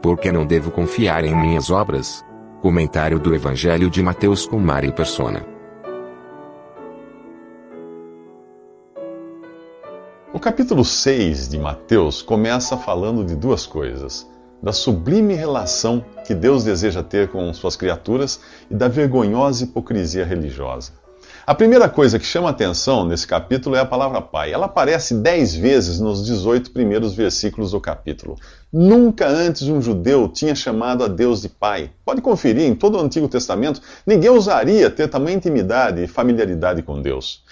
Por que não devo confiar em minhas obras? Comentário do Evangelho de Mateus com Mari Persona. O capítulo 6 de Mateus começa falando de duas coisas: da sublime relação que Deus deseja ter com suas criaturas e da vergonhosa hipocrisia religiosa. A primeira coisa que chama atenção nesse capítulo é a palavra Pai. Ela aparece dez vezes nos 18 primeiros versículos do capítulo. Nunca antes um judeu tinha chamado a Deus de Pai. Pode conferir, em todo o Antigo Testamento, ninguém ousaria ter tamanha intimidade e familiaridade com Deus.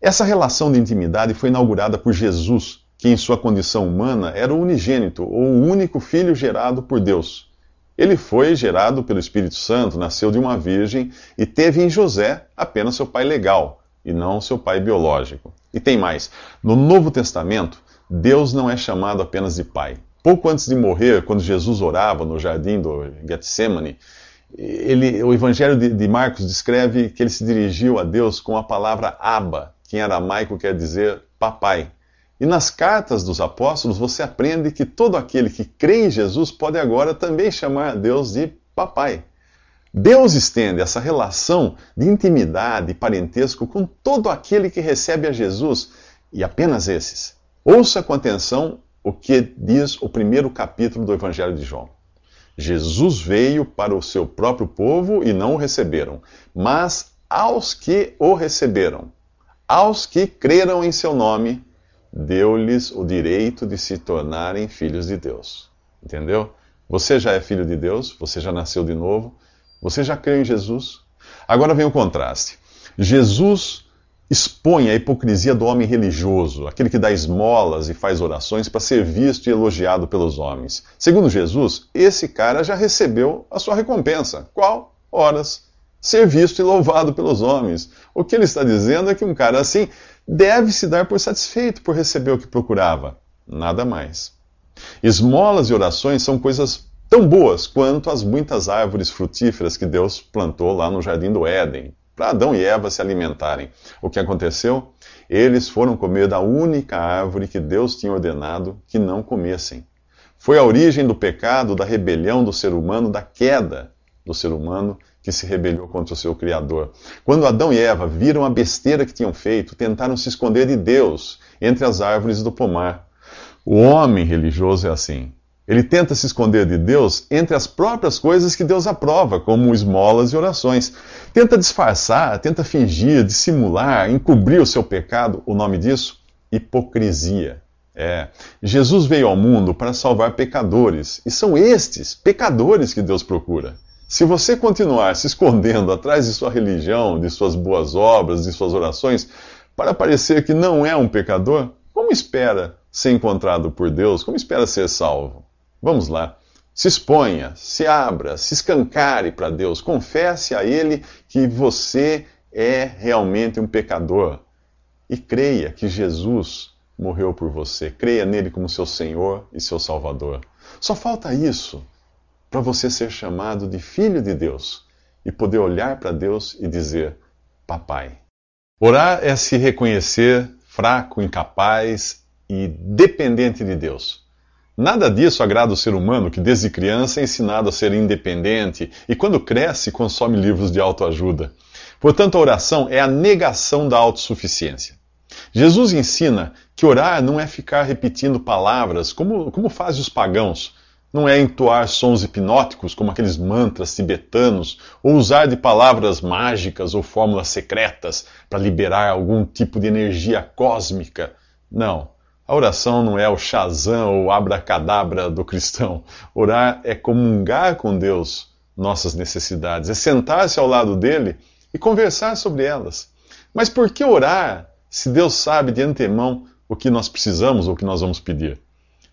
Essa relação de intimidade foi inaugurada por Jesus, que em sua condição humana era o unigênito, ou o único filho gerado por Deus. Ele foi gerado pelo Espírito Santo, nasceu de uma virgem e teve em José apenas seu pai legal e não seu pai biológico. E tem mais: no Novo Testamento, Deus não é chamado apenas de pai. Pouco antes de morrer, quando Jesus orava no jardim do Getsemane, ele, o Evangelho de, de Marcos descreve que ele se dirigiu a Deus com a palavra Abba, que em aramaico quer dizer papai. E nas cartas dos apóstolos você aprende que todo aquele que crê em Jesus pode agora também chamar Deus de papai. Deus estende essa relação de intimidade e parentesco com todo aquele que recebe a Jesus, e apenas esses. Ouça com atenção o que diz o primeiro capítulo do Evangelho de João. Jesus veio para o seu próprio povo e não o receberam, mas aos que o receberam, aos que creram em seu nome, deu-lhes o direito de se tornarem filhos de Deus. Entendeu? Você já é filho de Deus, você já nasceu de novo, você já crê em Jesus. Agora vem o contraste. Jesus expõe a hipocrisia do homem religioso, aquele que dá esmolas e faz orações para ser visto e elogiado pelos homens. Segundo Jesus, esse cara já recebeu a sua recompensa. Qual? Horas. Ser visto e louvado pelos homens. O que ele está dizendo é que um cara assim deve se dar por satisfeito por receber o que procurava, nada mais. Esmolas e orações são coisas tão boas quanto as muitas árvores frutíferas que Deus plantou lá no jardim do Éden, para Adão e Eva se alimentarem. O que aconteceu? Eles foram comer da única árvore que Deus tinha ordenado que não comessem. Foi a origem do pecado, da rebelião do ser humano, da queda do ser humano que se rebelou contra o seu Criador. Quando Adão e Eva viram a besteira que tinham feito, tentaram se esconder de Deus entre as árvores do pomar. O homem religioso é assim. Ele tenta se esconder de Deus entre as próprias coisas que Deus aprova, como esmolas e orações. Tenta disfarçar, tenta fingir, dissimular, encobrir o seu pecado. O nome disso? Hipocrisia. É. Jesus veio ao mundo para salvar pecadores, e são estes, pecadores, que Deus procura. Se você continuar se escondendo atrás de sua religião, de suas boas obras, de suas orações, para parecer que não é um pecador, como espera ser encontrado por Deus? Como espera ser salvo? Vamos lá. Se exponha, se abra, se escancare para Deus, confesse a Ele que você é realmente um pecador e creia que Jesus morreu por você. Creia nele como seu Senhor e seu Salvador. Só falta isso para você ser chamado de filho de Deus e poder olhar para Deus e dizer: Papai. Orar é se reconhecer fraco, incapaz e dependente de Deus. Nada disso agrada o ser humano que desde criança é ensinado a ser independente e quando cresce consome livros de autoajuda. Portanto, a oração é a negação da autossuficiência. Jesus ensina que orar não é ficar repetindo palavras como, como fazem os pagãos, não é entoar sons hipnóticos, como aqueles mantras tibetanos, ou usar de palavras mágicas ou fórmulas secretas para liberar algum tipo de energia cósmica. Não. A oração não é o Shazam ou abracadabra do cristão. Orar é comungar com Deus nossas necessidades, é sentar-se ao lado dele e conversar sobre elas. Mas por que orar se Deus sabe de antemão o que nós precisamos ou o que nós vamos pedir?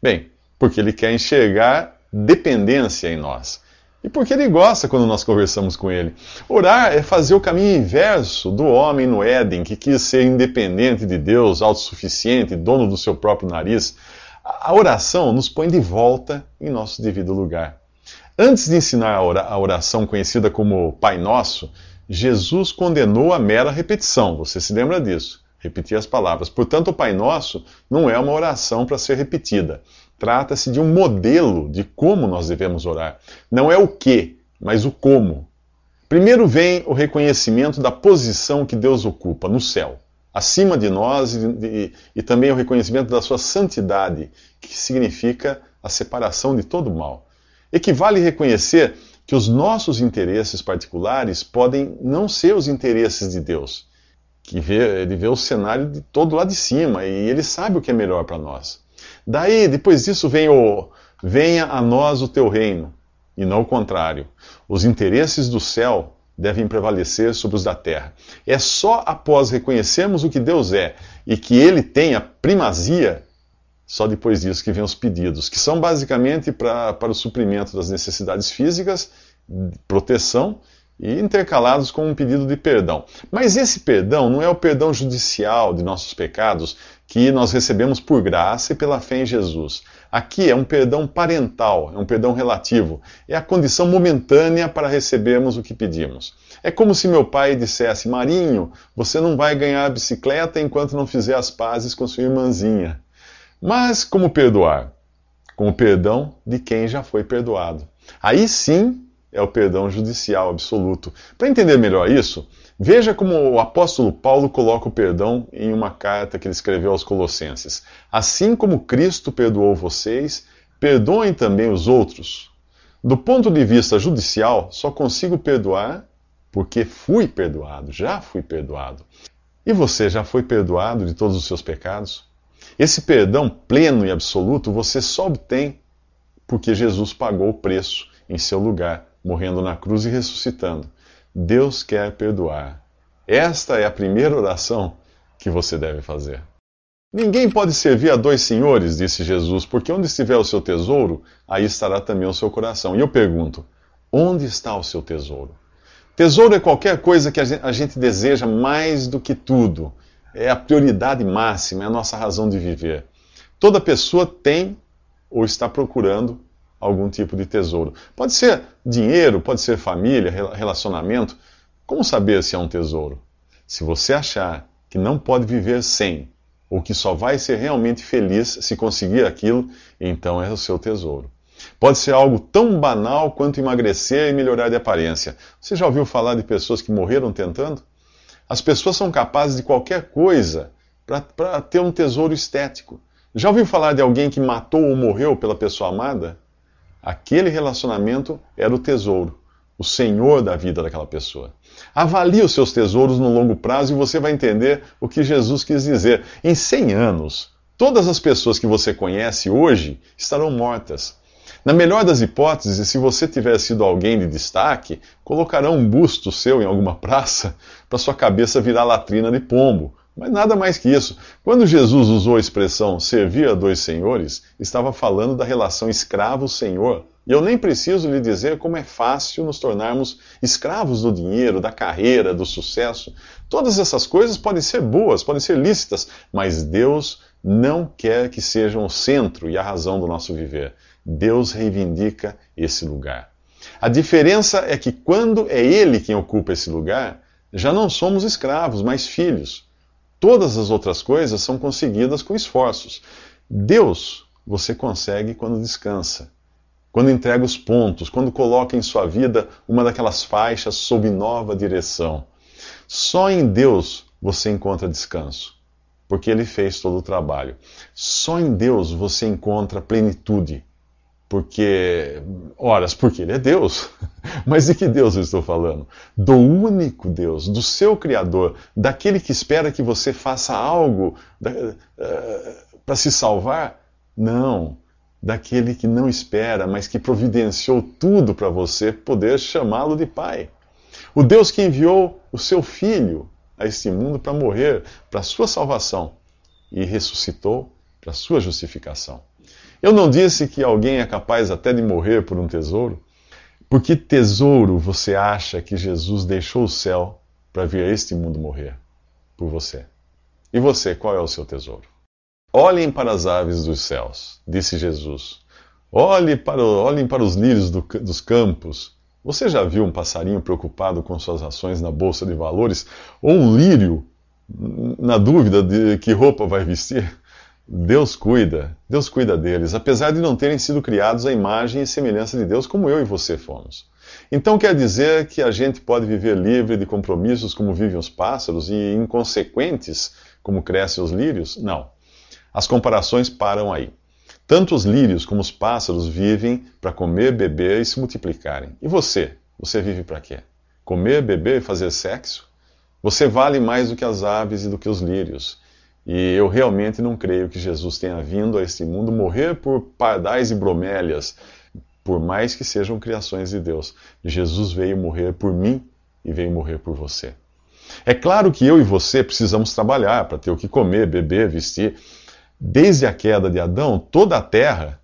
Bem, Porque ele quer enxergar dependência em nós. E porque ele gosta quando nós conversamos com ele. Orar é fazer o caminho inverso do homem no Éden, que quis ser independente de Deus, autossuficiente, dono do seu próprio nariz. A oração nos põe de volta em nosso devido lugar. Antes de ensinar a oração conhecida como Pai Nosso, Jesus condenou a mera repetição. Você se lembra disso? Repetir as palavras. Portanto, o Pai Nosso não é uma oração para ser repetida. Trata-se de um modelo de como nós devemos orar. Não é o que, mas o como. Primeiro vem o reconhecimento da posição que Deus ocupa no céu, acima de nós, e, e, e também o reconhecimento da sua santidade, que significa a separação de todo mal. Equivale reconhecer que os nossos interesses particulares podem não ser os interesses de Deus, que vê, ele vê o cenário de todo lá de cima e ele sabe o que é melhor para nós. Daí, depois disso, vem o venha a nós o teu reino, e não o contrário. Os interesses do céu devem prevalecer sobre os da terra. É só após reconhecermos o que Deus é e que ele tem a primazia só depois disso que vem os pedidos, que são basicamente pra, para o suprimento das necessidades físicas, proteção e intercalados com um pedido de perdão. Mas esse perdão não é o perdão judicial de nossos pecados que nós recebemos por graça e pela fé em Jesus. Aqui é um perdão parental, é um perdão relativo, é a condição momentânea para recebermos o que pedimos. É como se meu pai dissesse: Marinho, você não vai ganhar a bicicleta enquanto não fizer as pazes com sua irmãzinha. Mas como perdoar? Com o perdão de quem já foi perdoado. Aí sim é o perdão judicial absoluto. Para entender melhor isso, veja como o apóstolo Paulo coloca o perdão em uma carta que ele escreveu aos Colossenses. Assim como Cristo perdoou vocês, perdoem também os outros. Do ponto de vista judicial, só consigo perdoar porque fui perdoado, já fui perdoado. E você já foi perdoado de todos os seus pecados? Esse perdão pleno e absoluto você só obtém porque Jesus pagou o preço em seu lugar, morrendo na cruz e ressuscitando. Deus quer perdoar. Esta é a primeira oração que você deve fazer. Ninguém pode servir a dois senhores, disse Jesus, porque onde estiver o seu tesouro, aí estará também o seu coração. E eu pergunto: onde está o seu tesouro? Tesouro é qualquer coisa que a gente deseja mais do que tudo é a prioridade máxima, é a nossa razão de viver. Toda pessoa tem ou está procurando algum tipo de tesouro. Pode ser dinheiro, pode ser família, relacionamento. Como saber se é um tesouro? Se você achar que não pode viver sem, ou que só vai ser realmente feliz se conseguir aquilo, então é o seu tesouro. Pode ser algo tão banal quanto emagrecer e melhorar de aparência. Você já ouviu falar de pessoas que morreram tentando? As pessoas são capazes de qualquer coisa para ter um tesouro estético. Já ouviu falar de alguém que matou ou morreu pela pessoa amada? Aquele relacionamento era o tesouro, o senhor da vida daquela pessoa. Avalie os seus tesouros no longo prazo e você vai entender o que Jesus quis dizer. Em 100 anos, todas as pessoas que você conhece hoje estarão mortas. Na melhor das hipóteses, se você tiver sido alguém de destaque, colocarão um busto seu em alguma praça para sua cabeça virar latrina de pombo. Mas nada mais que isso. Quando Jesus usou a expressão servir a dois senhores, estava falando da relação escravo-senhor. E eu nem preciso lhe dizer como é fácil nos tornarmos escravos do dinheiro, da carreira, do sucesso. Todas essas coisas podem ser boas, podem ser lícitas, mas Deus não quer que sejam o centro e a razão do nosso viver. Deus reivindica esse lugar. A diferença é que quando é Ele quem ocupa esse lugar, já não somos escravos, mas filhos. Todas as outras coisas são conseguidas com esforços. Deus você consegue quando descansa, quando entrega os pontos, quando coloca em sua vida uma daquelas faixas sob nova direção. Só em Deus você encontra descanso, porque Ele fez todo o trabalho. Só em Deus você encontra plenitude, porque, horas, porque ele é Deus. Mas de que Deus eu estou falando? Do único Deus, do seu Criador, daquele que espera que você faça algo uh, para se salvar? Não, daquele que não espera, mas que providenciou tudo para você poder chamá-lo de Pai. O Deus que enviou o seu Filho a este mundo para morrer, para sua salvação, e ressuscitou para sua justificação. Eu não disse que alguém é capaz até de morrer por um tesouro? Por que tesouro você acha que Jesus deixou o céu para vir a este mundo morrer por você? E você, qual é o seu tesouro? Olhem para as aves dos céus, disse Jesus. Olhe para, olhem para os lírios do, dos campos. Você já viu um passarinho preocupado com suas ações na bolsa de valores? Ou um lírio na dúvida de que roupa vai vestir? Deus cuida, Deus cuida deles, apesar de não terem sido criados à imagem e semelhança de Deus, como eu e você fomos. Então quer dizer que a gente pode viver livre de compromissos como vivem os pássaros e inconsequentes como crescem os lírios? Não. As comparações param aí. Tanto os lírios como os pássaros vivem para comer, beber e se multiplicarem. E você? Você vive para quê? Comer, beber e fazer sexo? Você vale mais do que as aves e do que os lírios. E eu realmente não creio que Jesus tenha vindo a este mundo morrer por pardais e bromélias, por mais que sejam criações de Deus. Jesus veio morrer por mim e veio morrer por você. É claro que eu e você precisamos trabalhar para ter o que comer, beber, vestir. Desde a queda de Adão, toda a terra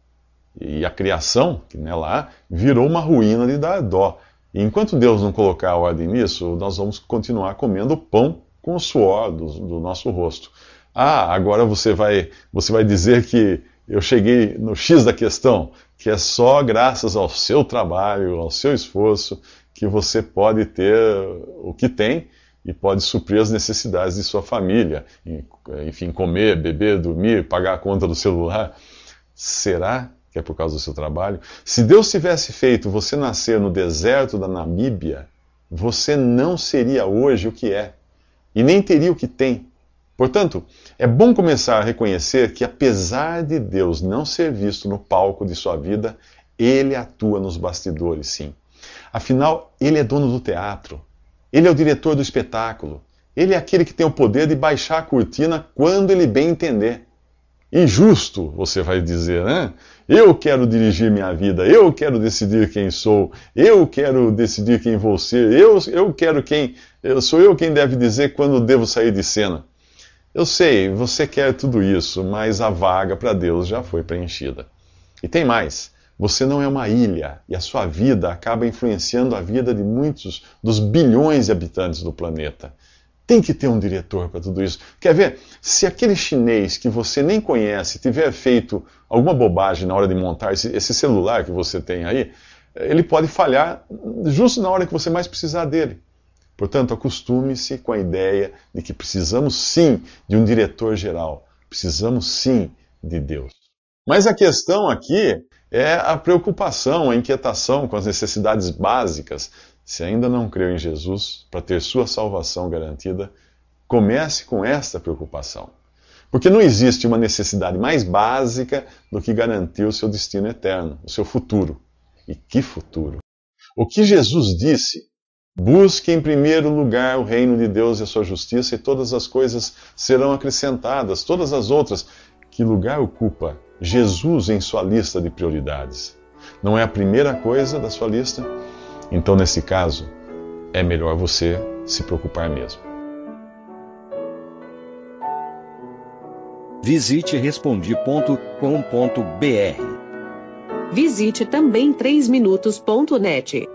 e a criação, que não é lá, virou uma ruína de dar dó. E enquanto Deus não colocar ordem nisso, nós vamos continuar comendo pão com o suor do, do nosso rosto. Ah, agora você vai, você vai dizer que eu cheguei no X da questão, que é só graças ao seu trabalho, ao seu esforço, que você pode ter o que tem e pode suprir as necessidades de sua família. Enfim, comer, beber, dormir, pagar a conta do celular. Será que é por causa do seu trabalho? Se Deus tivesse feito você nascer no deserto da Namíbia, você não seria hoje o que é e nem teria o que tem. Portanto, é bom começar a reconhecer que, apesar de Deus não ser visto no palco de sua vida, ele atua nos bastidores, sim. Afinal, ele é dono do teatro, ele é o diretor do espetáculo, ele é aquele que tem o poder de baixar a cortina quando ele bem entender. Injusto, você vai dizer, né? Eu quero dirigir minha vida, eu quero decidir quem sou, eu quero decidir quem vou ser, eu, eu quero quem. Eu, sou eu quem deve dizer quando devo sair de cena. Eu sei, você quer tudo isso, mas a vaga para Deus já foi preenchida. E tem mais. Você não é uma ilha e a sua vida acaba influenciando a vida de muitos dos bilhões de habitantes do planeta. Tem que ter um diretor para tudo isso. Quer ver? Se aquele chinês que você nem conhece tiver feito alguma bobagem na hora de montar esse, esse celular que você tem aí, ele pode falhar justo na hora que você mais precisar dele. Portanto, acostume-se com a ideia de que precisamos sim de um diretor geral, precisamos sim de Deus. Mas a questão aqui é a preocupação, a inquietação com as necessidades básicas. Se ainda não creu em Jesus para ter sua salvação garantida, comece com esta preocupação. Porque não existe uma necessidade mais básica do que garantir o seu destino eterno, o seu futuro. E que futuro! O que Jesus disse Busque em primeiro lugar o reino de Deus e a sua justiça, e todas as coisas serão acrescentadas, todas as outras. Que lugar ocupa Jesus em sua lista de prioridades? Não é a primeira coisa da sua lista? Então, nesse caso, é melhor você se preocupar mesmo. Visite respondi.com.br. Visite também 3minutos.net.